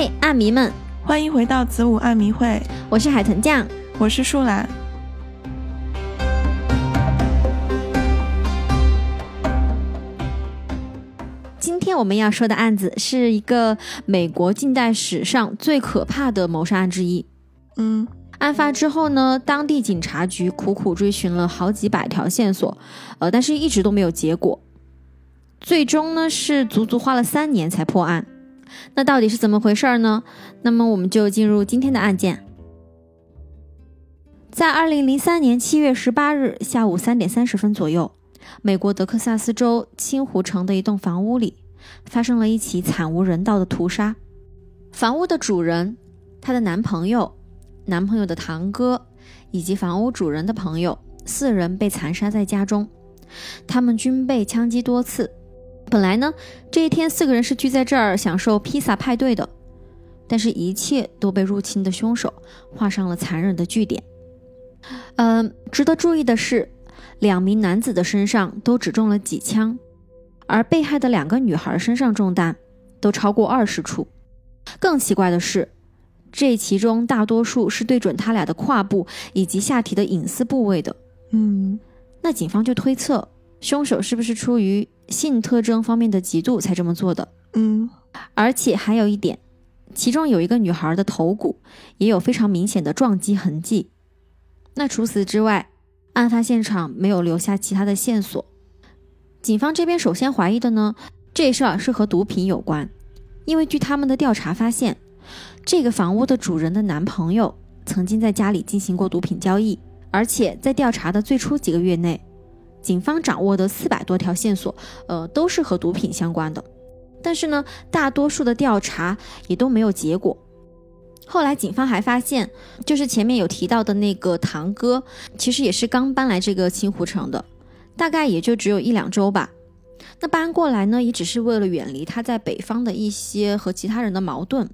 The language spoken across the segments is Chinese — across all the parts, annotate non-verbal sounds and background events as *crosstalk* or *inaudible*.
嘿，暗迷们，欢迎回到子午暗迷会，我是海豚酱，我是树懒。今天我们要说的案子是一个美国近代史上最可怕的谋杀案之一。嗯，案发之后呢，当地警察局苦苦追寻了好几百条线索，呃，但是一直都没有结果。最终呢，是足足花了三年才破案。那到底是怎么回事儿呢？那么我们就进入今天的案件。在二零零三年七月十八日下午三点三十分左右，美国德克萨斯州青湖城的一栋房屋里发生了一起惨无人道的屠杀。房屋的主人、她的男朋友、男朋友的堂哥以及房屋主人的朋友四人被残杀在家中，他们均被枪击多次。本来呢，这一天四个人是聚在这儿享受披萨派对的，但是一切都被入侵的凶手画上了残忍的句点。嗯，值得注意的是，两名男子的身上都只中了几枪，而被害的两个女孩身上中弹都超过二十处。更奇怪的是，这其中大多数是对准他俩的胯部以及下体的隐私部位的。嗯，那警方就推测，凶手是不是出于性特征方面的嫉妒才这么做的？嗯，而且还有一点，其中有一个女孩的头骨也有非常明显的撞击痕迹。那除此之外，案发现场没有留下其他的线索。警方这边首先怀疑的呢，这事儿是和毒品有关，因为据他们的调查发现，这个房屋的主人的男朋友曾经在家里进行过毒品交易，而且在调查的最初几个月内。警方掌握的四百多条线索，呃，都是和毒品相关的，但是呢，大多数的调查也都没有结果。后来警方还发现，就是前面有提到的那个堂哥，其实也是刚搬来这个青湖城的，大概也就只有一两周吧。那搬过来呢，也只是为了远离他在北方的一些和其他人的矛盾，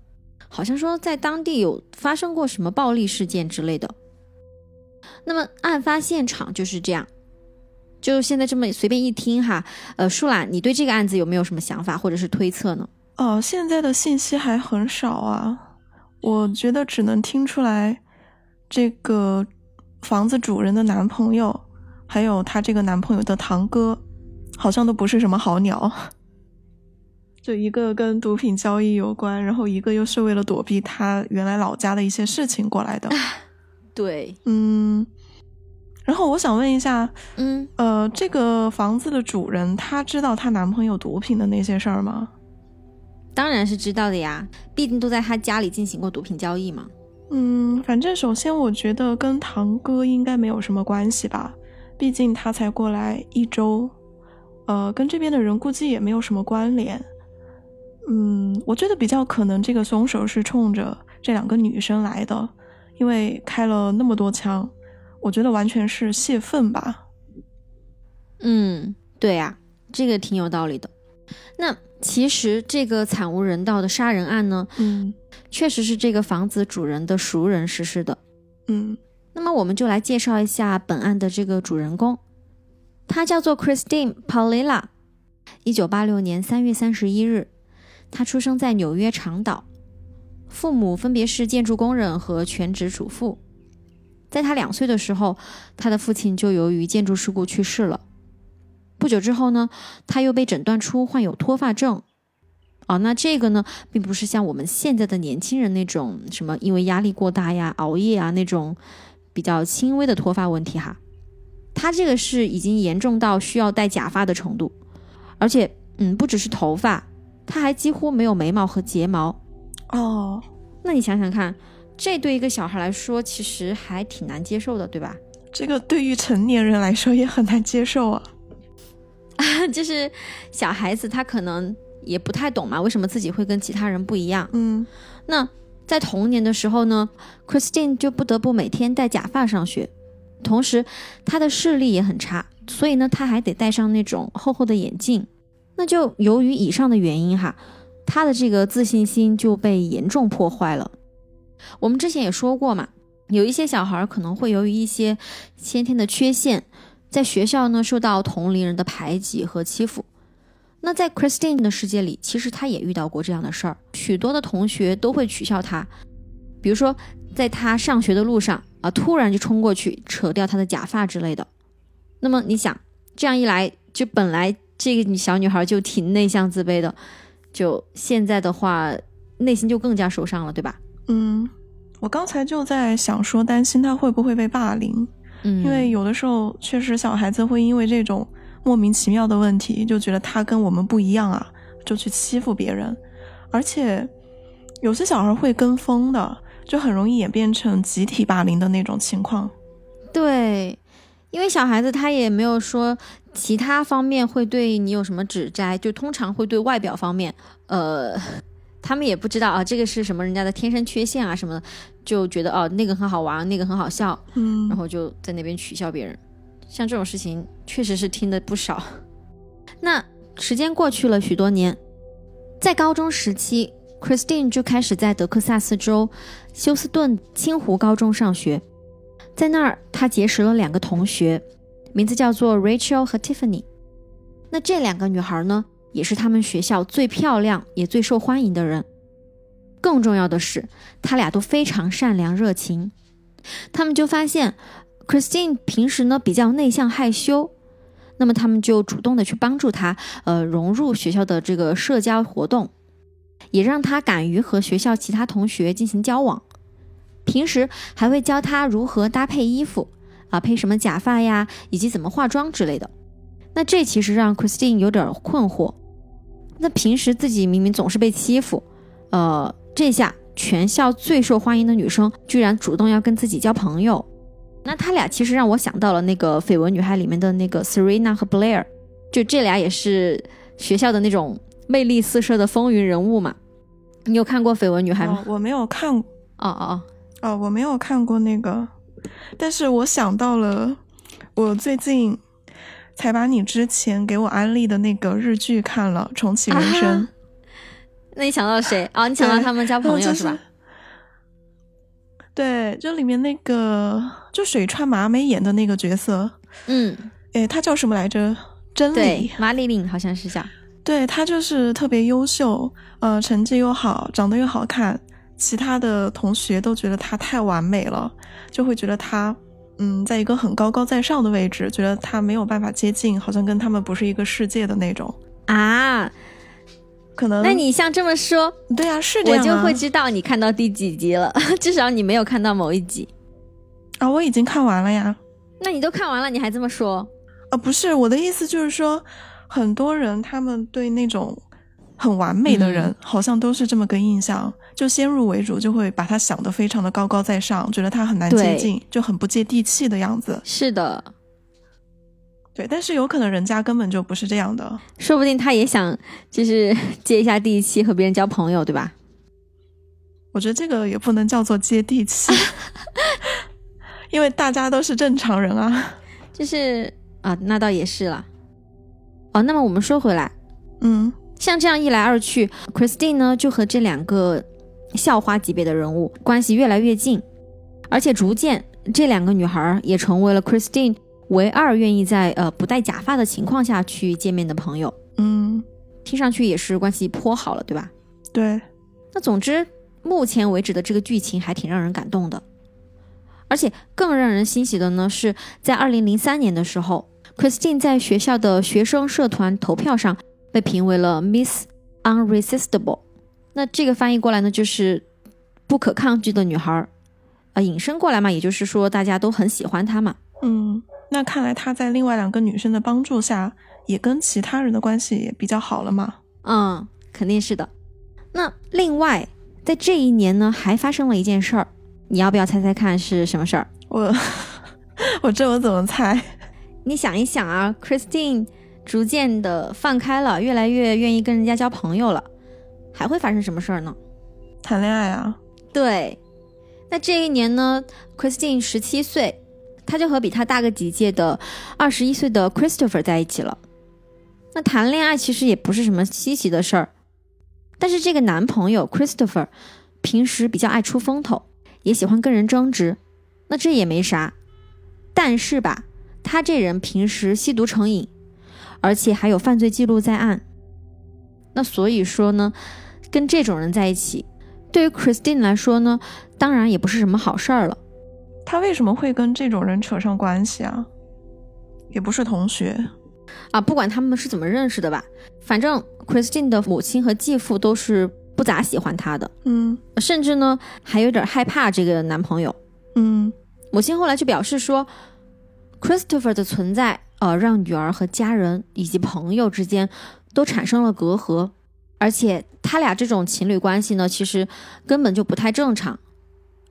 好像说在当地有发生过什么暴力事件之类的。那么案发现场就是这样。就现在这么随便一听哈，呃，舒兰，你对这个案子有没有什么想法或者是推测呢？哦，现在的信息还很少啊，我觉得只能听出来，这个房子主人的男朋友，还有他这个男朋友的堂哥，好像都不是什么好鸟。*laughs* 就一个跟毒品交易有关，然后一个又是为了躲避他原来老家的一些事情过来的。*laughs* 对，嗯。然后我想问一下，嗯，呃，这个房子的主人她知道她男朋友毒品的那些事儿吗？当然是知道的呀，毕竟都在他家里进行过毒品交易嘛。嗯，反正首先我觉得跟堂哥应该没有什么关系吧，毕竟他才过来一周，呃，跟这边的人估计也没有什么关联。嗯，我觉得比较可能这个凶手是冲着这两个女生来的，因为开了那么多枪。我觉得完全是泄愤吧。嗯，对呀，这个挺有道理的。那其实这个惨无人道的杀人案呢，嗯，确实是这个房子主人的熟人实施的。嗯，那么我们就来介绍一下本案的这个主人公，他叫做 Christine Paulilla，一九八六年三月三十一日，他出生在纽约长岛，父母分别是建筑工人和全职主妇。在他两岁的时候，他的父亲就由于建筑事故去世了。不久之后呢，他又被诊断出患有脱发症。哦，那这个呢，并不是像我们现在的年轻人那种什么因为压力过大呀、熬夜啊那种比较轻微的脱发问题哈。他这个是已经严重到需要戴假发的程度，而且，嗯，不只是头发，他还几乎没有眉毛和睫毛。哦，那你想想看。这对一个小孩来说，其实还挺难接受的，对吧？这个对于成年人来说也很难接受啊。*laughs* 就是小孩子他可能也不太懂嘛，为什么自己会跟其他人不一样？嗯，那在童年的时候呢，Christine 就不得不每天戴假发上学，同时他的视力也很差，所以呢，他还得戴上那种厚厚的眼镜。那就由于以上的原因哈，他的这个自信心就被严重破坏了。我们之前也说过嘛，有一些小孩可能会由于一些先天的缺陷，在学校呢受到同龄人的排挤和欺负。那在 Christine 的世界里，其实她也遇到过这样的事儿，许多的同学都会取笑她，比如说在她上学的路上啊，突然就冲过去扯掉她的假发之类的。那么你想，这样一来，就本来这个小女孩就挺内向自卑的，就现在的话，内心就更加受伤了，对吧？嗯，我刚才就在想说，担心他会不会被霸凌，嗯，因为有的时候确实小孩子会因为这种。莫名其妙的问题，就觉得他跟我们不一样啊，就去欺负别人，而且有些小孩会跟风的，就很容易演变成集体霸凌的那种情况。对，因为小孩子他也没有说其他方面会对你有什么指摘，就通常会对外表方面，呃，他们也不知道啊，这个是什么人家的天生缺陷啊什么的，就觉得哦那个很好玩，那个很好笑，嗯，然后就在那边取笑别人。像这种事情确实是听的不少。*laughs* 那时间过去了许多年，在高中时期，Christine 就开始在德克萨斯州休斯顿清湖高中上学。在那儿，她结识了两个同学，名字叫做 Rachel 和 Tiffany。那这两个女孩呢，也是他们学校最漂亮也最受欢迎的人。更重要的是，他俩都非常善良热情。他们就发现。Christine 平时呢比较内向害羞，那么他们就主动的去帮助她，呃，融入学校的这个社交活动，也让她敢于和学校其他同学进行交往。平时还会教她如何搭配衣服，啊，配什么假发呀，以及怎么化妆之类的。那这其实让 Christine 有点困惑。那平时自己明明总是被欺负，呃，这下全校最受欢迎的女生居然主动要跟自己交朋友。那他俩其实让我想到了那个《绯闻女孩》里面的那个 Serena 和 Blair，就这俩也是学校的那种魅力四射的风云人物嘛。你有看过《绯闻女孩》吗？我没有看。哦哦哦哦，我没有看过那个，但是我想到了，我最近才把你之前给我安利的那个日剧看了，《重启人生》。那你想到谁？哦，你想到他们交朋友是吧？对，就里面那个，就水川麻美演的那个角色，嗯，哎，他叫什么来着？真理，马丽琳好像是叫。对她就是特别优秀，呃，成绩又好，长得又好看，其他的同学都觉得她太完美了，就会觉得他，嗯，在一个很高高在上的位置，觉得他没有办法接近，好像跟他们不是一个世界的那种啊。可能，那你像这么说，对呀，是这样，我就会知道你看到第几集了。*laughs* 至少你没有看到某一集啊，我已经看完了呀。那你都看完了，你还这么说？啊，不是，我的意思就是说，很多人他们对那种很完美的人，好像都是这么个印象，就先入为主，就会把他想的非常的高高在上，觉得他很难接近，就很不接地气的样子。是的。对，但是有可能人家根本就不是这样的，说不定他也想就是接一下地气，和别人交朋友，对吧？我觉得这个也不能叫做接地气，*laughs* 因为大家都是正常人啊。就是啊，那倒也是了。哦，那么我们说回来，嗯，像这样一来二去，Christine 呢就和这两个校花级别的人物关系越来越近，而且逐渐这两个女孩也成为了 Christine。唯二愿意在呃不戴假发的情况下去见面的朋友，嗯，听上去也是关系颇好了，对吧？对。那总之，目前为止的这个剧情还挺让人感动的，而且更让人欣喜的呢，是在二零零三年的时候，Christine 在学校的学生社团投票上被评为了 Miss Unresistible。那这个翻译过来呢，就是不可抗拒的女孩，儿，呃，引申过来嘛，也就是说大家都很喜欢她嘛，嗯。那看来她在另外两个女生的帮助下，也跟其他人的关系也比较好了嘛？嗯，肯定是的。那另外，在这一年呢，还发生了一件事儿，你要不要猜猜看是什么事儿？我，*laughs* 我这我怎么猜？你想一想啊，Christine 逐渐的放开了，越来越愿意跟人家交朋友了，还会发生什么事儿呢？谈恋爱啊？对。那这一年呢，Christine 十七岁。她就和比她大个几届的二十一岁的 Christopher 在一起了。那谈恋爱其实也不是什么稀奇的事儿，但是这个男朋友 Christopher 平时比较爱出风头，也喜欢跟人争执。那这也没啥，但是吧，他这人平时吸毒成瘾，而且还有犯罪记录在案。那所以说呢，跟这种人在一起，对于 Christine 来说呢，当然也不是什么好事儿了。他为什么会跟这种人扯上关系啊？也不是同学啊，不管他们是怎么认识的吧，反正 Christine 的母亲和继父都是不咋喜欢她的，嗯甚至呢还有点害怕这个男朋友。嗯母亲后来就表示说，Christopher 的存在，呃，让女儿和家人以及朋友之间都产生了隔阂，而且他俩这种情侣关系呢，其实根本就不太正常，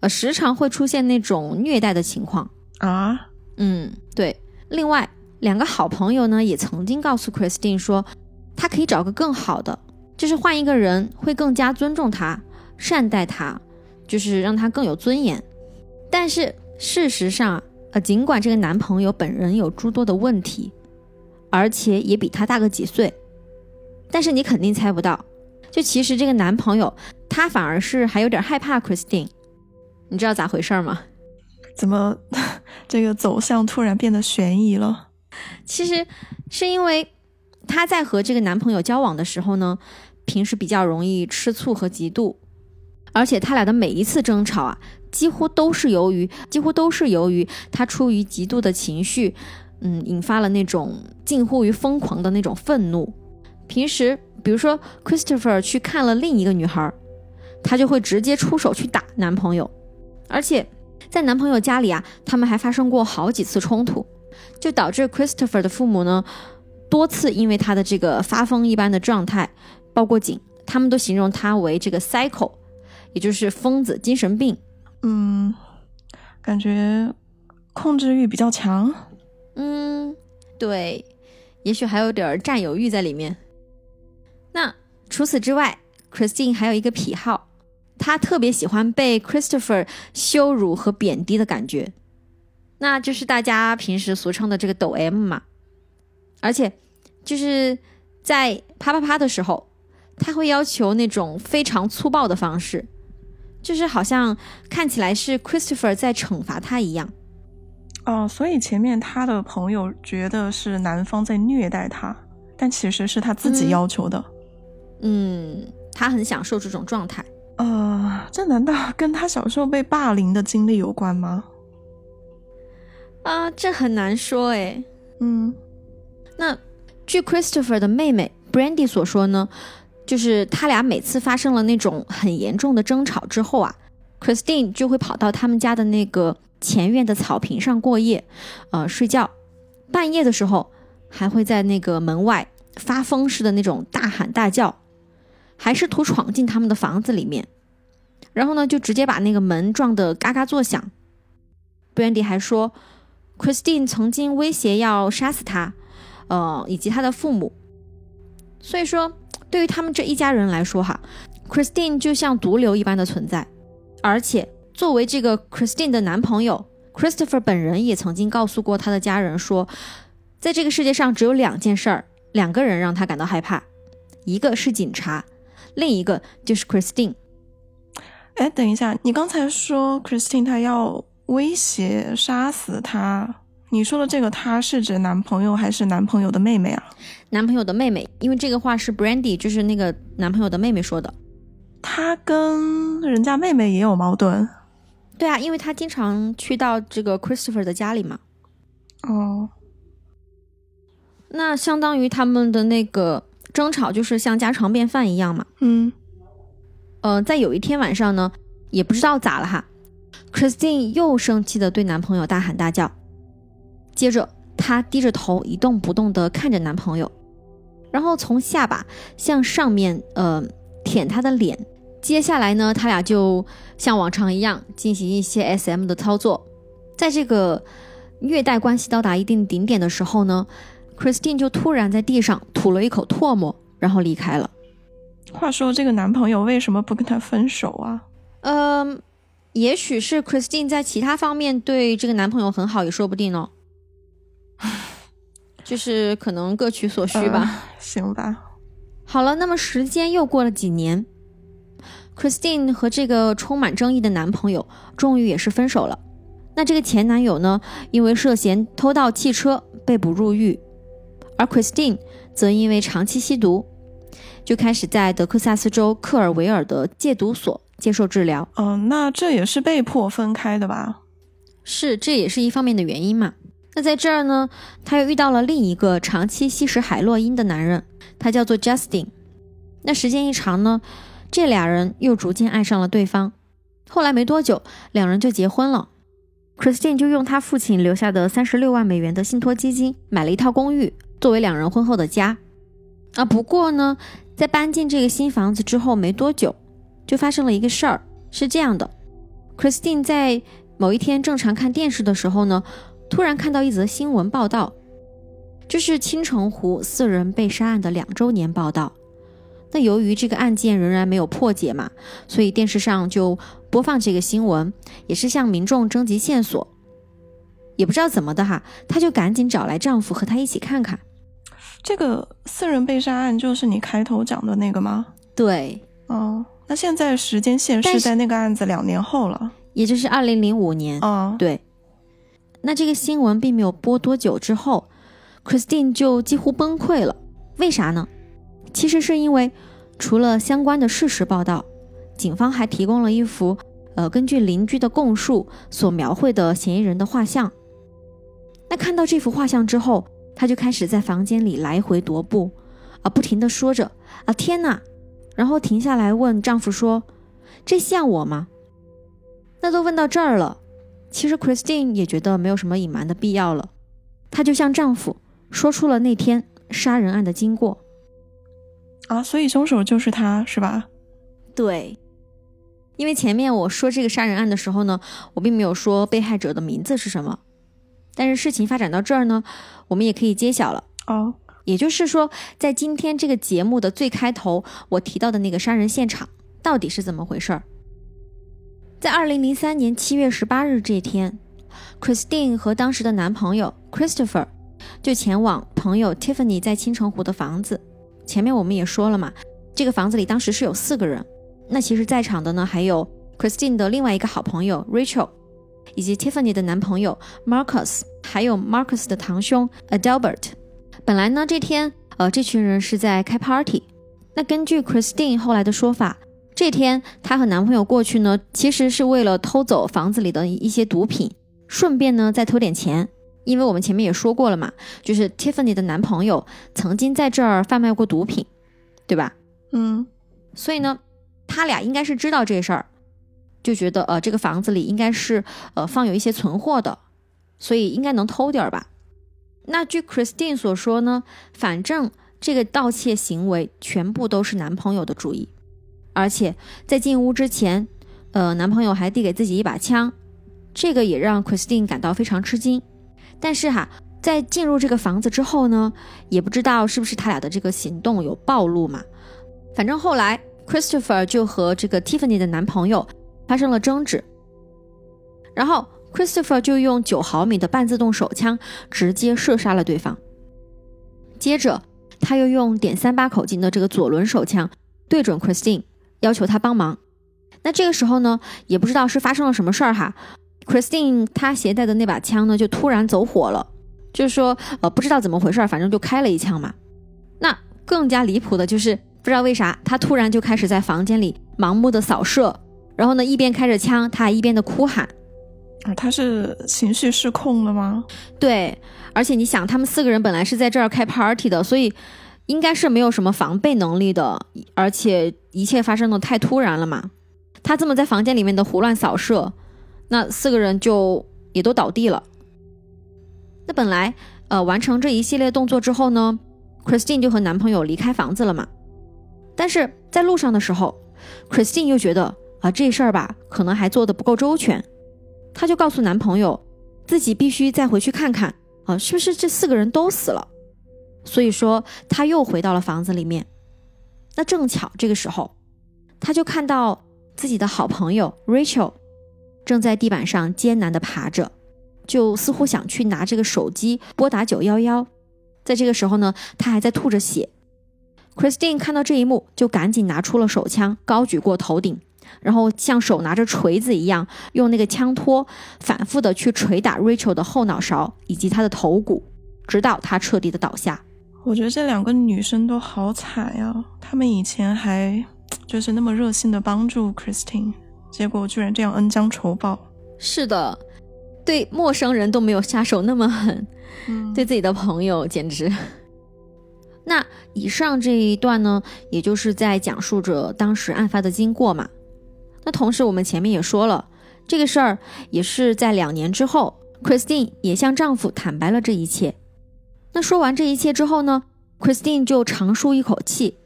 呃，时常会出现那种虐待的情况。啊，嗯，对。另外，两个好朋友呢，也曾经告诉 Christine 说，他可以找个更好的，就是换一个人会更加尊重他、善待他，就是让他更有尊严。但是事实上，呃，尽管这个男朋友本人有诸多的问题，而且也比她大个几岁，但是你肯定猜不到，就其实这个男朋友他反而是还有点害怕 Christine，你知道咋回事吗？怎么这个走向突然变得悬疑了？其实是因为她在和这个男朋友交往的时候呢，平时比较容易吃醋和嫉妒，而且他俩的每一次争吵啊，几乎都是由于几乎都是由于他出于极度的情绪，嗯，引发了那种近乎于疯狂的那种愤怒。平时比如说 Christopher 去看了另一个女孩，他就会直接出手去打男朋友，而且在男朋友家里啊，他们还发生过好几次冲突。就导致 Christopher 的父母呢，多次因为他的这个发疯一般的状态报过警，他们都形容他为这个 psycho，也就是疯子、精神病。嗯，感觉控制欲比较强。嗯，对，也许还有点占有欲在里面。那除此之外，Christine 还有一个癖好，她特别喜欢被 Christopher 羞辱和贬低的感觉。那就是大家平时俗称的这个抖 M 嘛，而且就是在啪啪啪的时候，他会要求那种非常粗暴的方式，就是好像看起来是 Christopher 在惩罚他一样。哦，所以前面他的朋友觉得是男方在虐待他，但其实是他自己要求的。嗯，他很享受这种状态。呃，这难道跟他小时候被霸凌的经历有关吗？啊，这很难说诶。嗯，那据 Christopher 的妹妹 Brandy 所说呢，就是他俩每次发生了那种很严重的争吵之后啊，Christine 就会跑到他们家的那个前院的草坪上过夜，呃，睡觉。半夜的时候还会在那个门外发疯似的那种大喊大叫，还试图闯进他们的房子里面，然后呢就直接把那个门撞得嘎嘎作响。Brandy 还说。Christine 曾经威胁要杀死他，呃，以及他的父母。所以说，对于他们这一家人来说，哈，Christine 就像毒瘤一般的存在。而且，作为这个 Christine 的男朋友，Christopher 本人也曾经告诉过他的家人说，在这个世界上只有两件事儿，两个人让他感到害怕，一个是警察，另一个就是 Christine。哎，等一下，你刚才说 Christine 她要。威胁杀死他？你说的这个他是指男朋友还是男朋友的妹妹啊？男朋友的妹妹，因为这个话是 Brandy，就是那个男朋友的妹妹说的。他跟人家妹妹也有矛盾？对啊，因为他经常去到这个 Christopher 的家里嘛。哦，那相当于他们的那个争吵就是像家常便饭一样嘛。嗯，呃，在有一天晚上呢，也不知道咋了哈。Christine 又生气的对男朋友大喊大叫，接着她低着头一动不动的看着男朋友，然后从下巴向上面呃舔他的脸。接下来呢，他俩就像往常一样进行一些 SM 的操作。在这个虐待关系到达一定顶点的时候呢，Christine 就突然在地上吐了一口唾沫，然后离开了。话说这个男朋友为什么不跟她分手啊？嗯。也许是 Christine 在其他方面对这个男朋友很好，也说不定哦。*laughs* 就是可能各取所需吧。行吧。好了，那么时间又过了几年，Christine 和这个充满争议的男朋友终于也是分手了。那这个前男友呢，因为涉嫌偷盗汽车被捕入狱，而 Christine 则因为长期吸毒，就开始在德克萨斯州克尔维尔的戒毒所接受治疗。嗯，那这也是被迫分开的吧？是，这也是一方面的原因嘛。那在这儿呢，他又遇到了另一个长期吸食海洛因的男人，他叫做 Justin。那时间一长呢，这俩人又逐渐爱上了对方。后来没多久，两人就结婚了。Christine 就用他父亲留下的三十六万美元的信托基金买了一套公寓，作为两人婚后的家。啊，不过呢，在搬进这个新房子之后没多久，就发生了一个事儿。是这样的，Christine 在某一天正常看电视的时候呢，突然看到一则新闻报道，这是青城湖四人被杀案的两周年报道。那由于这个案件仍然没有破解嘛，所以电视上就播放这个新闻，也是向民众征集线索。也不知道怎么的哈，她就赶紧找来丈夫和她一起看看。这个四人被杀案就是你开头讲的那个吗？对，哦，那现在时间线是在那个案子两年后了，也就是二零零五年。哦，对。那这个新闻并没有播多久之后，Christine 就几乎崩溃了。为啥呢？其实是因为，除了相关的事实报道，警方还提供了一幅，呃，根据邻居的供述所描绘的嫌疑人的画像。那看到这幅画像之后，他就开始在房间里来回踱步，啊，不停的说着啊天哪，然后停下来问丈夫说：“这像我吗？”那都问到这儿了，其实 Christine 也觉得没有什么隐瞒的必要了，她就向丈夫说出了那天杀人案的经过。啊，所以凶手就是他，是吧？对，因为前面我说这个杀人案的时候呢，我并没有说被害者的名字是什么，但是事情发展到这儿呢，我们也可以揭晓了。哦，也就是说，在今天这个节目的最开头，我提到的那个杀人现场到底是怎么回事儿？在二零零三年七月十八日这天，Christine 和当时的男朋友 Christopher 就前往朋友 Tiffany 在青城湖的房子。前面我们也说了嘛，这个房子里当时是有四个人，那其实在场的呢还有 Christine 的另外一个好朋友 Rachel，以及 Tiffany 的男朋友 Marcus，还有 Marcus 的堂兄 Adalbert。本来呢这天，呃，这群人是在开 party。那根据 Christine 后来的说法，这天她和男朋友过去呢，其实是为了偷走房子里的一些毒品，顺便呢再偷点钱。因为我们前面也说过了嘛，就是 Tiffany 的男朋友曾经在这儿贩卖过毒品，对吧？嗯，所以呢，他俩应该是知道这事儿，就觉得呃这个房子里应该是呃放有一些存货的，所以应该能偷点儿吧。那据 Christine 所说呢，反正这个盗窃行为全部都是男朋友的主意，而且在进屋之前，呃男朋友还递给自己一把枪，这个也让 Christine 感到非常吃惊。但是哈，在进入这个房子之后呢，也不知道是不是他俩的这个行动有暴露嘛。反正后来 Christopher 就和这个 Tiffany 的男朋友发生了争执，然后 Christopher 就用九毫米的半自动手枪直接射杀了对方。接着他又用点三八口径的这个左轮手枪对准 Christine，要求他帮忙。那这个时候呢，也不知道是发生了什么事儿哈。Christine 她携带的那把枪呢，就突然走火了，就是说，呃，不知道怎么回事，反正就开了一枪嘛。那更加离谱的就是，不知道为啥，他突然就开始在房间里盲目的扫射，然后呢，一边开着枪，他还一边的哭喊。啊，他是情绪失控了吗？对，而且你想，他们四个人本来是在这儿开 party 的，所以应该是没有什么防备能力的，而且一切发生的太突然了嘛。他这么在房间里面的胡乱扫射。那四个人就也都倒地了。那本来，呃，完成这一系列动作之后呢，Christine 就和男朋友离开房子了嘛。但是在路上的时候，Christine 又觉得啊，这事儿吧，可能还做的不够周全。她就告诉男朋友，自己必须再回去看看啊，是不是这四个人都死了。所以说，他又回到了房子里面。那正巧这个时候，他就看到自己的好朋友 Rachel。正在地板上艰难地爬着，就似乎想去拿这个手机拨打九幺幺。在这个时候呢，他还在吐着血。Christine 看到这一幕，就赶紧拿出了手枪，高举过头顶，然后像手拿着锤子一样，用那个枪托反复的去捶打 Rachel 的后脑勺以及她的头骨，直到她彻底的倒下。我觉得这两个女生都好惨呀，她们以前还就是那么热心的帮助 Christine，结果居然这样恩将仇报。是的，对陌生人都没有下手那么狠，嗯，对自己的朋友简直。*laughs* 那以上这一段呢，也就是在讲述着当时案发的经过嘛。那同时，我们前面也说了，这个事儿也是在两年之后，Christine 也向丈夫坦白了这一切。那说完这一切之后呢，Christine 就长舒一口气，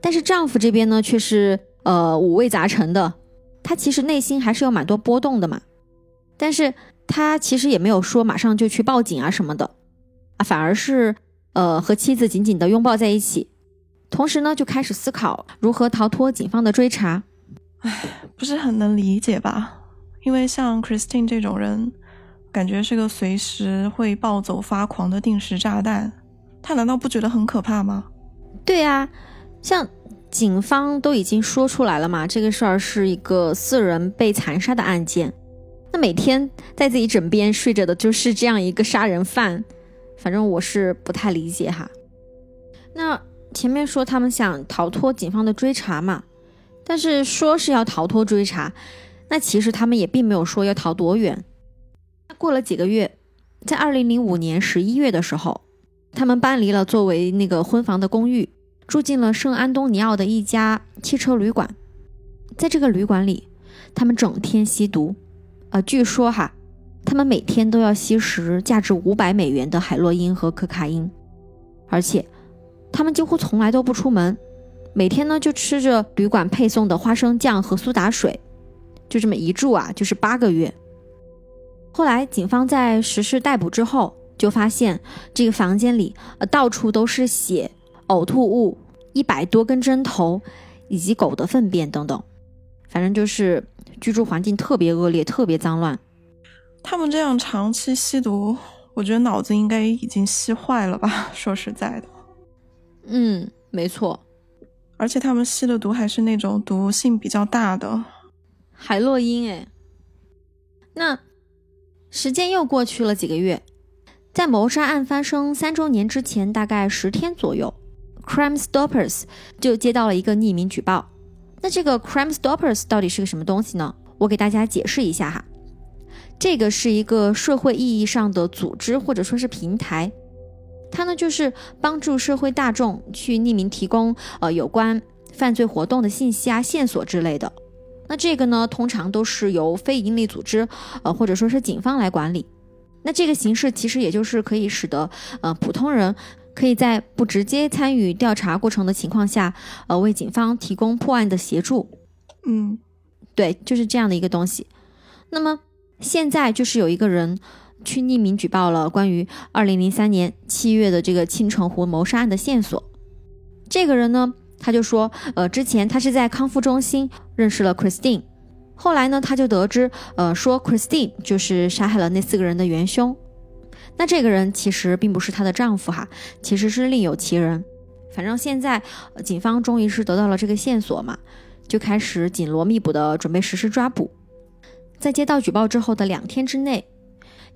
但是丈夫这边呢，却是呃五味杂陈的。他其实内心还是有蛮多波动的嘛，但是他其实也没有说马上就去报警啊什么的，啊，反而是。呃，和妻子紧紧的拥抱在一起，同时呢，就开始思考如何逃脱警方的追查。唉，不是很能理解吧？因为像 Christine 这种人，感觉是个随时会暴走发狂的定时炸弹，他难道不觉得很可怕吗？对啊，像警方都已经说出来了嘛，这个事儿是一个四人被残杀的案件，那每天在自己枕边睡着的就是这样一个杀人犯。反正我是不太理解哈。那前面说他们想逃脱警方的追查嘛，但是说是要逃脱追查，那其实他们也并没有说要逃多远。过了几个月，在二零零五年十一月的时候，他们搬离了作为那个婚房的公寓，住进了圣安东尼奥的一家汽车旅馆。在这个旅馆里，他们整天吸毒，呃，据说哈。他们每天都要吸食价值五百美元的海洛因和可卡因，而且他们几乎从来都不出门，每天呢就吃着旅馆配送的花生酱和苏打水，就这么一住啊就是八个月。后来警方在实施逮捕之后，就发现这个房间里呃到处都是血、呕吐物、一百多根针头以及狗的粪便等等，反正就是居住环境特别恶劣，特别脏乱。他们这样长期吸毒，我觉得脑子应该已经吸坏了吧？*laughs* 说实在的，嗯，没错，而且他们吸的毒还是那种毒性比较大的海洛因。哎，那时间又过去了几个月，在谋杀案发生三周年之前，大概十天左右，Crime Stoppers 就接到了一个匿名举报。那这个 Crime Stoppers 到底是个什么东西呢？我给大家解释一下哈。这个是一个社会意义上的组织或者说是平台，它呢就是帮助社会大众去匿名提供呃有关犯罪活动的信息啊、线索之类的。那这个呢通常都是由非营利组织呃或者说是警方来管理。那这个形式其实也就是可以使得呃普通人可以在不直接参与调查过程的情况下，呃为警方提供破案的协助。嗯，对，就是这样的一个东西。那么。现在就是有一个人去匿名举报了关于二零零三年七月的这个青城湖谋杀案的线索。这个人呢，他就说，呃，之前他是在康复中心认识了 Christine，后来呢，他就得知，呃，说 Christine 就是杀害了那四个人的元凶。那这个人其实并不是她的丈夫哈，其实是另有其人。反正现在警方终于是得到了这个线索嘛，就开始紧锣密鼓的准备实施抓捕。在接到举报之后的两天之内，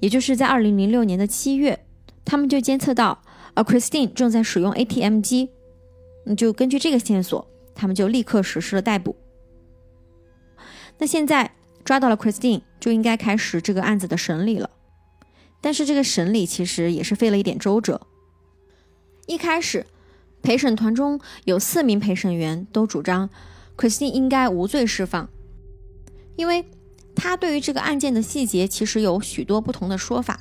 也就是在二零零六年的七月，他们就监测到呃，Christine 正在使用 ATM 机。那就根据这个线索，他们就立刻实施了逮捕。那现在抓到了 Christine，就应该开始这个案子的审理了。但是这个审理其实也是费了一点周折。一开始，陪审团中有四名陪审员都主张 Christine 应该无罪释放，因为。他对于这个案件的细节其实有许多不同的说法。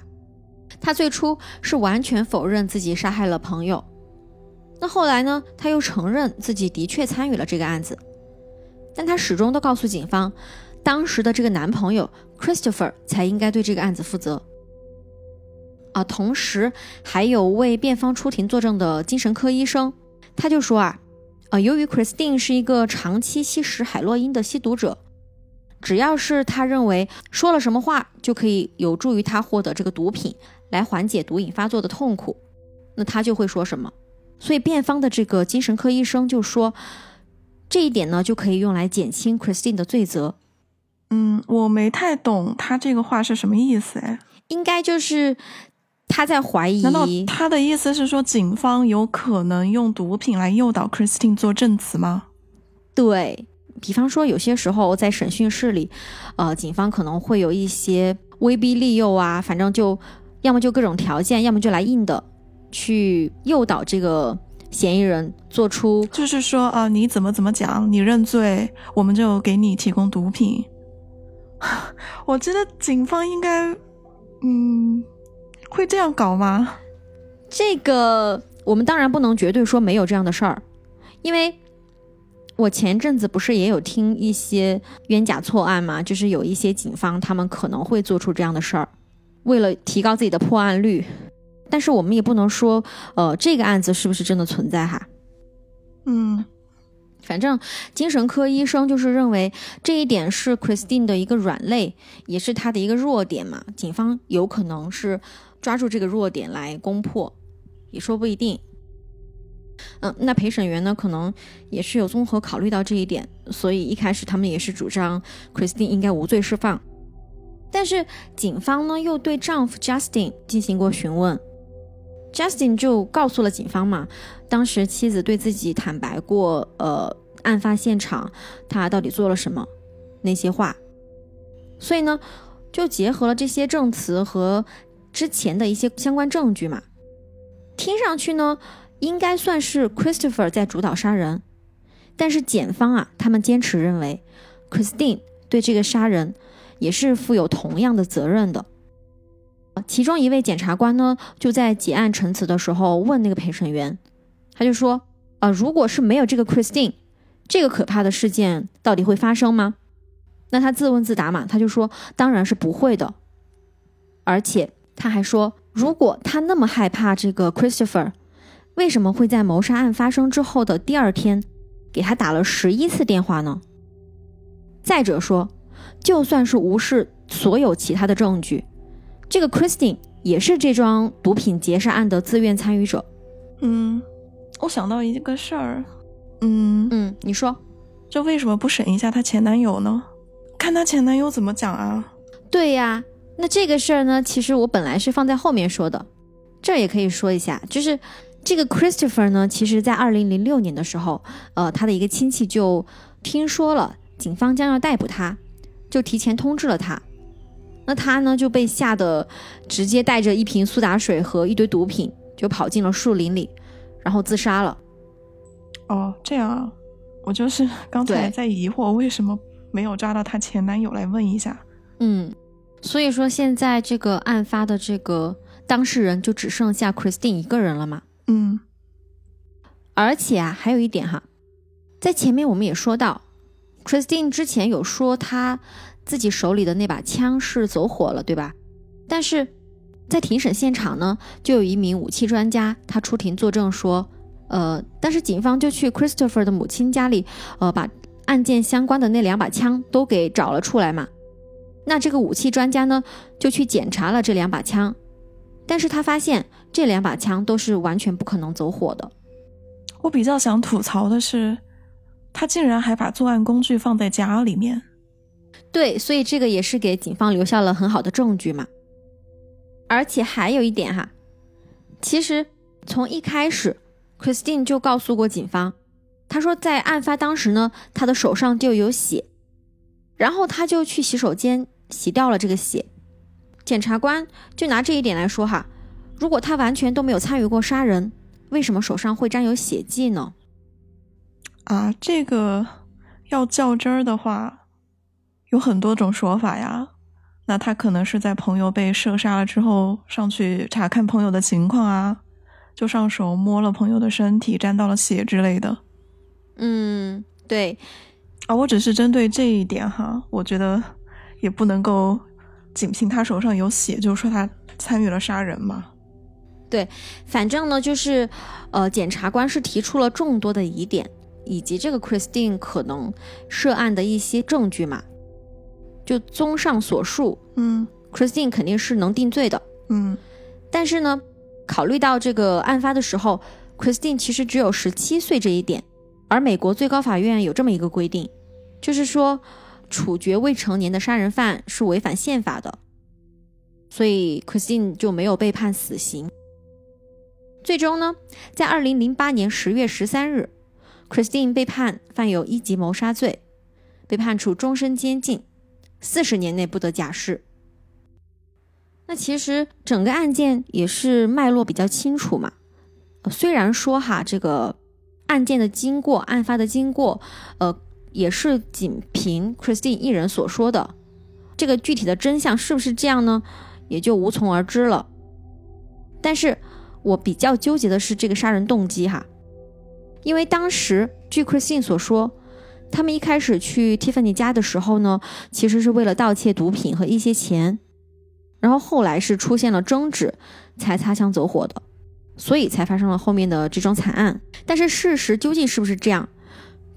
他最初是完全否认自己杀害了朋友，那后来呢？他又承认自己的确参与了这个案子，但他始终都告诉警方，当时的这个男朋友 Christopher 才应该对这个案子负责。啊，同时还有为辩方出庭作证的精神科医生，他就说啊，啊，由于 Christine 是一个长期吸食海洛因的吸毒者。只要是他认为说了什么话就可以有助于他获得这个毒品来缓解毒瘾发作的痛苦，那他就会说什么。所以辩方的这个精神科医生就说，这一点呢就可以用来减轻 Christine 的罪责。嗯，我没太懂他这个话是什么意思哎。应该就是他在怀疑。难道他的意思是说，警方有可能用毒品来诱导 Christine 做证词吗？对比方说，有些时候在审讯室里，呃，警方可能会有一些威逼利诱啊，反正就要么就各种条件，要么就来硬的，去诱导这个嫌疑人做出，就是说啊，你怎么怎么讲，你认罪，我们就给你提供毒品。*laughs* 我觉得警方应该，嗯，会这样搞吗？这个我们当然不能绝对说没有这样的事儿，因为。我前阵子不是也有听一些冤假错案嘛，就是有一些警方他们可能会做出这样的事儿，为了提高自己的破案率。但是我们也不能说，呃，这个案子是不是真的存在哈？嗯，反正精神科医生就是认为这一点是 Christine 的一个软肋，也是他的一个弱点嘛。警方有可能是抓住这个弱点来攻破，也说不一定。嗯，那陪审员呢，可能也是有综合考虑到这一点，所以一开始他们也是主张 Christine 应该无罪释放。但是警方呢，又对丈夫 Justin 进行过询问，Justin 就告诉了警方嘛，当时妻子对自己坦白过，呃，案发现场他到底做了什么那些话，所以呢，就结合了这些证词和之前的一些相关证据嘛，听上去呢。应该算是 Christopher 在主导杀人，但是检方啊，他们坚持认为 Christine 对这个杀人也是负有同样的责任的。其中一位检察官呢，就在结案陈词的时候问那个陪审员，他就说：“啊，如果是没有这个 Christine，这个可怕的事件到底会发生吗？”那他自问自答嘛，他就说：“当然是不会的。”而且他还说：“如果他那么害怕这个 Christopher。”为什么会在谋杀案发生之后的第二天，给他打了十一次电话呢？再者说，就算是无视所有其他的证据，这个 Christine 也是这桩毒品劫杀案的自愿参与者。嗯，我想到一个事儿。嗯嗯，你说，这为什么不审一下她前男友呢？看她前男友怎么讲啊？对呀，那这个事儿呢，其实我本来是放在后面说的，这儿也可以说一下，就是。这个 Christopher 呢，其实，在二零零六年的时候，呃，他的一个亲戚就听说了警方将要逮捕他，就提前通知了他。那他呢，就被吓得直接带着一瓶苏打水和一堆毒品，就跑进了树林里，然后自杀了。哦，这样啊，我就是 *laughs* 刚才在疑惑，为什么没有抓到她前男友来问一下？嗯，所以说现在这个案发的这个当事人就只剩下 Christine 一个人了嘛？嗯，而且啊，还有一点哈，在前面我们也说到，Christine 之前有说他自己手里的那把枪是走火了，对吧？但是在庭审现场呢，就有一名武器专家，他出庭作证说，呃，但是警方就去 Christopher 的母亲家里，呃，把案件相关的那两把枪都给找了出来嘛。那这个武器专家呢，就去检查了这两把枪。但是他发现这两把枪都是完全不可能走火的。我比较想吐槽的是，他竟然还把作案工具放在家里面。对，所以这个也是给警方留下了很好的证据嘛。而且还有一点哈，其实从一开始，Christine 就告诉过警方，她说在案发当时呢，她的手上就有血，然后他就去洗手间洗掉了这个血。检察官就拿这一点来说哈，如果他完全都没有参与过杀人，为什么手上会沾有血迹呢？啊，这个要较真儿的话，有很多种说法呀。那他可能是在朋友被射杀了之后，上去查看朋友的情况啊，就上手摸了朋友的身体，沾到了血之类的。嗯，对。啊，我只是针对这一点哈，我觉得也不能够。仅凭他手上有血，就说他参与了杀人嘛？对，反正呢，就是，呃，检察官是提出了众多的疑点，以及这个 Christine 可能涉案的一些证据嘛。就综上所述，嗯，Christine 肯定是能定罪的，嗯。但是呢，考虑到这个案发的时候，Christine 其实只有十七岁这一点，而美国最高法院有这么一个规定，就是说。处决未成年的杀人犯是违反宪法的，所以 Christine 就没有被判死刑。最终呢，在二零零八年十月十三日，Christine 被判犯有一级谋杀罪，被判处终身监禁，四十年内不得假释。那其实整个案件也是脉络比较清楚嘛。虽然说哈，这个案件的经过、案发的经过，呃，也是仅凭 Christine 一人所说的，这个具体的真相是不是这样呢？也就无从而知了。但是我比较纠结的是这个杀人动机哈，因为当时据 Christine 所说，他们一开始去 Tiffany 家的时候呢，其实是为了盗窃毒品和一些钱。然后后来是出现了争执，才擦枪走火的，所以才发生了后面的这桩惨案。但是事实究竟是不是这样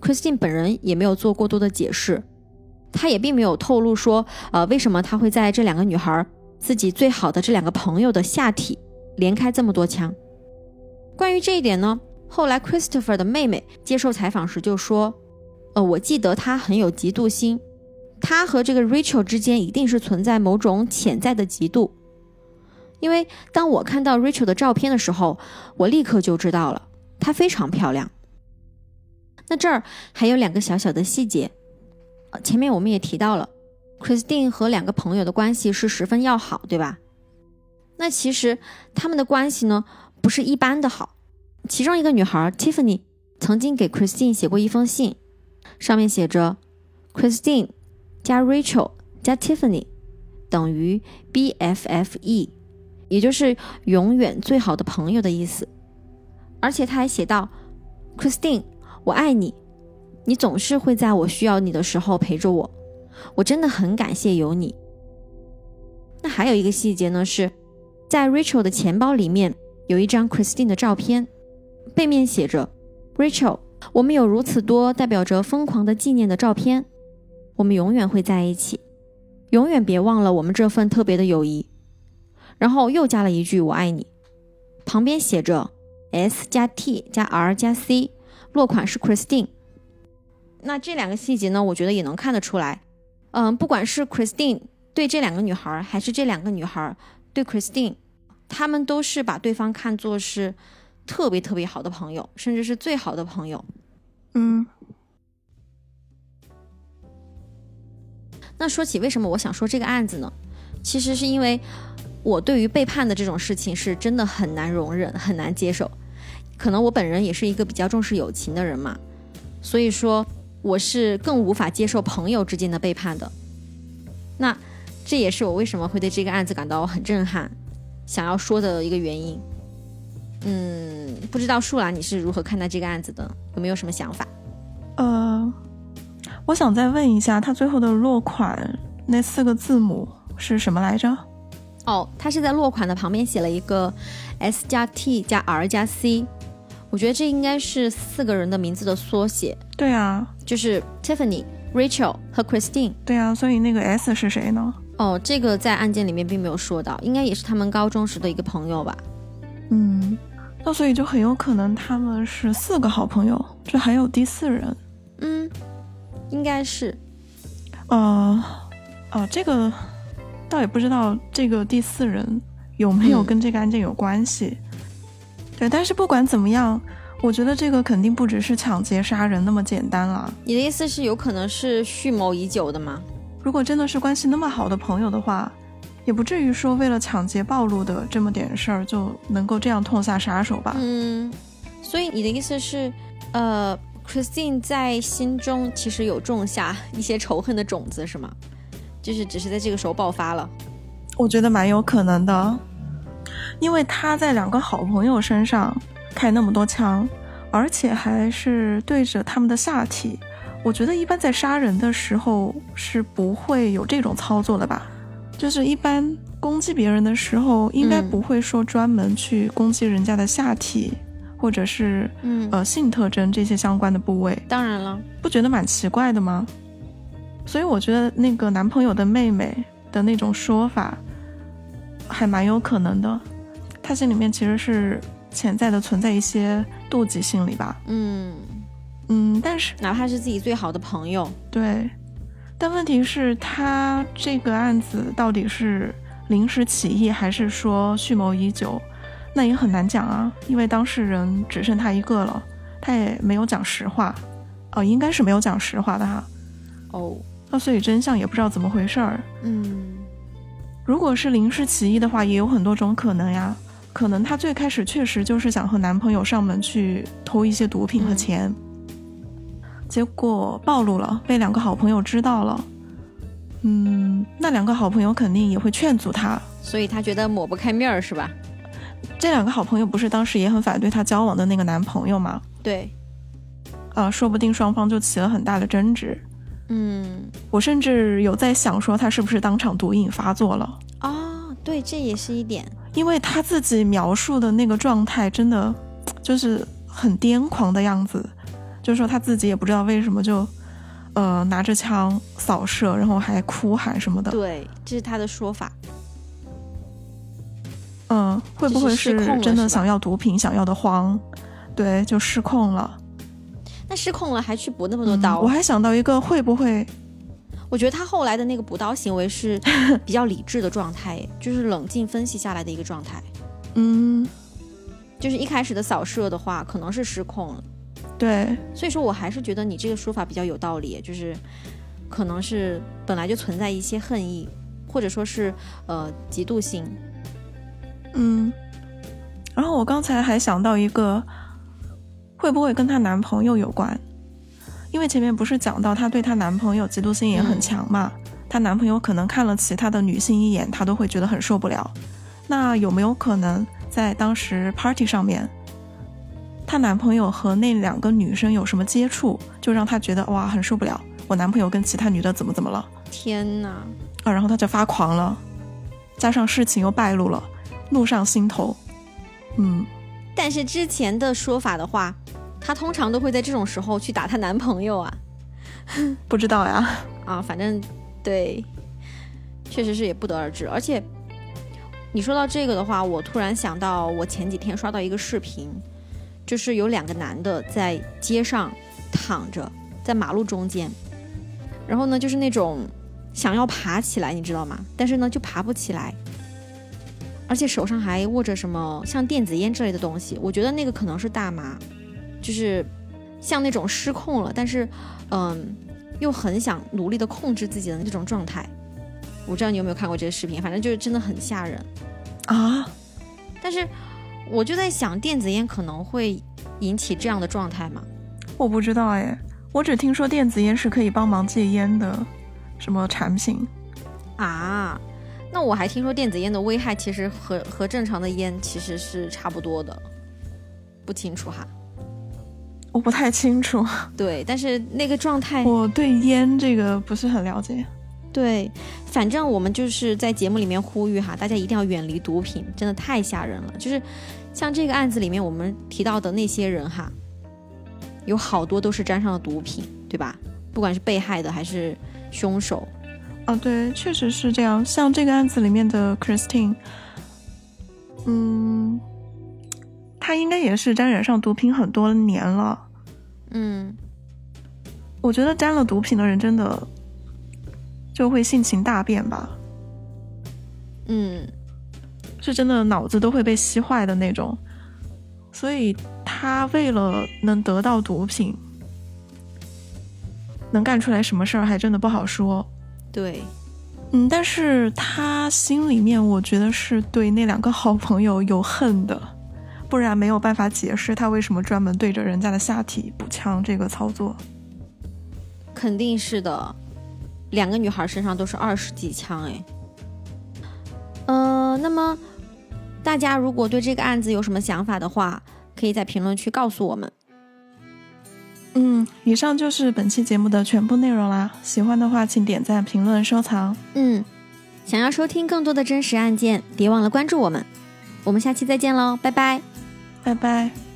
？Christine 本人也没有做过多的解释，他也并没有透露说，呃，为什么他会在这两个女孩自己最好的这两个朋友的下体连开这么多枪。关于这一点呢，后来 Christopher 的妹妹接受采访时就说，呃，我记得他很有嫉妒心。他和这个 Rachel 之间一定是存在某种潜在的嫉妒，因为当我看到 Rachel 的照片的时候，我立刻就知道了，她非常漂亮。那这儿还有两个小小的细节，呃前面我们也提到了，Christine 和两个朋友的关系是十分要好，对吧？那其实他们的关系呢，不是一般的好。其中一个女孩 Tiffany 曾经给 Christine 写过一封信，上面写着 Christine。加 Rachel 加 Tiffany 等于 BFFE，也就是永远最好的朋友的意思。而且他还写到：“Christine，我爱你，你总是会在我需要你的时候陪着我，我真的很感谢有你。”那还有一个细节呢，是在 Rachel 的钱包里面有一张 Christine 的照片，背面写着：“Rachel，我们有如此多代表着疯狂的纪念的照片。”我们永远会在一起，永远别忘了我们这份特别的友谊。然后又加了一句“我爱你”，旁边写着 S 加 T 加 R 加 C，落款是 Christine。那这两个细节呢，我觉得也能看得出来。嗯，不管是 Christine 对这两个女孩，还是这两个女孩对 Christine，他们都是把对方看作是特别特别好的朋友，甚至是最好的朋友。嗯。那说起为什么我想说这个案子呢？其实是因为我对于背叛的这种事情是真的很难容忍、很难接受。可能我本人也是一个比较重视友情的人嘛，所以说我是更无法接受朋友之间的背叛的。那这也是我为什么会对这个案子感到很震撼，想要说的一个原因。嗯，不知道树兰你是如何看待这个案子的？有没有什么想法？呃。我想再问一下，他最后的落款那四个字母是什么来着？哦，他是在落款的旁边写了一个 S 加 T 加 R 加 C，我觉得这应该是四个人的名字的缩写。对啊，就是 Tiffany、Rachel 和 Christine。对啊，所以那个 S 是谁呢？哦，这个在案件里面并没有说到，应该也是他们高中时的一个朋友吧。嗯，那所以就很有可能他们是四个好朋友，这还有第四人。嗯。应该是，呃，呃，这个倒也不知道这个第四人有没有跟这个案件有关系。对，但是不管怎么样，我觉得这个肯定不只是抢劫杀人那么简单了。你的意思是有可能是蓄谋已久的吗？如果真的是关系那么好的朋友的话，也不至于说为了抢劫暴露的这么点事儿就能够这样痛下杀手吧？嗯，所以你的意思是，呃。Christine 在心中其实有种下一些仇恨的种子，是吗？就是只是在这个时候爆发了。我觉得蛮有可能的，因为他在两个好朋友身上开那么多枪，而且还是对着他们的下体。我觉得一般在杀人的时候是不会有这种操作的吧？就是一般攻击别人的时候，应该不会说专门去攻击人家的下体。或者是嗯呃性特征这些相关的部位，当然了，不觉得蛮奇怪的吗？所以我觉得那个男朋友的妹妹的那种说法还蛮有可能的，他心里面其实是潜在的存在一些妒忌心理吧。嗯嗯，但是哪怕是自己最好的朋友，对，但问题是，他这个案子到底是临时起意，还是说蓄谋已久，那也很难讲啊。因为当事人只剩他一个了，他也没有讲实话，哦，应该是没有讲实话的哈。哦，那所以真相也不知道怎么回事儿。嗯，如果是临时起意的话，也有很多种可能呀。可能她最开始确实就是想和男朋友上门去偷一些毒品和钱，结果暴露了，被两个好朋友知道了。嗯，那两个好朋友肯定也会劝阻他，所以他觉得抹不开面儿是吧？这两个好朋友不是当时也很反对他交往的那个男朋友吗？对，啊，说不定双方就起了很大的争执。嗯，我甚至有在想，说他是不是当场毒瘾发作了？哦，对，这也是一点。因为他自己描述的那个状态，真的就是很癫狂的样子，就是说他自己也不知道为什么就，呃，拿着枪扫射，然后还哭喊什么的。对，这是他的说法。嗯，会不会是真的想要毒品，想要的慌？对，就失控了。那失控了还去补那么多刀？我还想到一个，会不会？我觉得他后来的那个补刀行为是 *laughs* 比较理智的状态，就是冷静分析下来的一个状态。嗯，就是一开始的扫射的话，可能是失控了。对，所以说我还是觉得你这个说法比较有道理，就是可能是本来就存在一些恨意，或者说是呃嫉妒心。嗯，然后我刚才还想到一个，会不会跟她男朋友有关？因为前面不是讲到她对她男朋友嫉妒心也很强嘛，她男朋友可能看了其他的女性一眼，她都会觉得很受不了。那有没有可能在当时 party 上面，她男朋友和那两个女生有什么接触，就让她觉得哇很受不了，我男朋友跟其他女的怎么怎么了？天哪！啊，然后她就发狂了，加上事情又败露了，怒上心头。嗯，但是之前的说法的话。她通常都会在这种时候去打她男朋友啊？*laughs* 不知道呀。啊，反正对，确实是也不得而知。而且你说到这个的话，我突然想到，我前几天刷到一个视频，就是有两个男的在街上躺着，在马路中间，然后呢，就是那种想要爬起来，你知道吗？但是呢，就爬不起来，而且手上还握着什么像电子烟之类的东西，我觉得那个可能是大麻。就是像那种失控了，但是，嗯，又很想努力的控制自己的那种状态。我不知道你有没有看过这个视频，反正就是真的很吓人啊。但是我就在想，电子烟可能会引起这样的状态吗？我不知道哎，我只听说电子烟是可以帮忙戒烟的什么产品啊。那我还听说电子烟的危害其实和和正常的烟其实是差不多的，不清楚哈。我不太清楚，*laughs* 对，但是那个状态，我对烟这个不是很了解。对，反正我们就是在节目里面呼吁哈，大家一定要远离毒品，真的太吓人了。就是像这个案子里面我们提到的那些人哈，有好多都是沾上了毒品，对吧？不管是被害的还是凶手。啊，对，确实是这样。像这个案子里面的 Christine，嗯。他应该也是沾染上毒品很多年了，嗯，我觉得沾了毒品的人真的就会性情大变吧，嗯，是真的脑子都会被吸坏的那种，所以他为了能得到毒品，能干出来什么事儿还真的不好说。对，嗯，但是他心里面我觉得是对那两个好朋友有恨的。不然没有办法解释他为什么专门对着人家的下体补枪这个操作。肯定是的，两个女孩身上都是二十几枪哎。呃，那么大家如果对这个案子有什么想法的话，可以在评论区告诉我们。嗯，以上就是本期节目的全部内容啦。喜欢的话，请点赞、评论、收藏。嗯，想要收听更多的真实案件，别忘了关注我们。我们下期再见喽，拜拜。拜拜。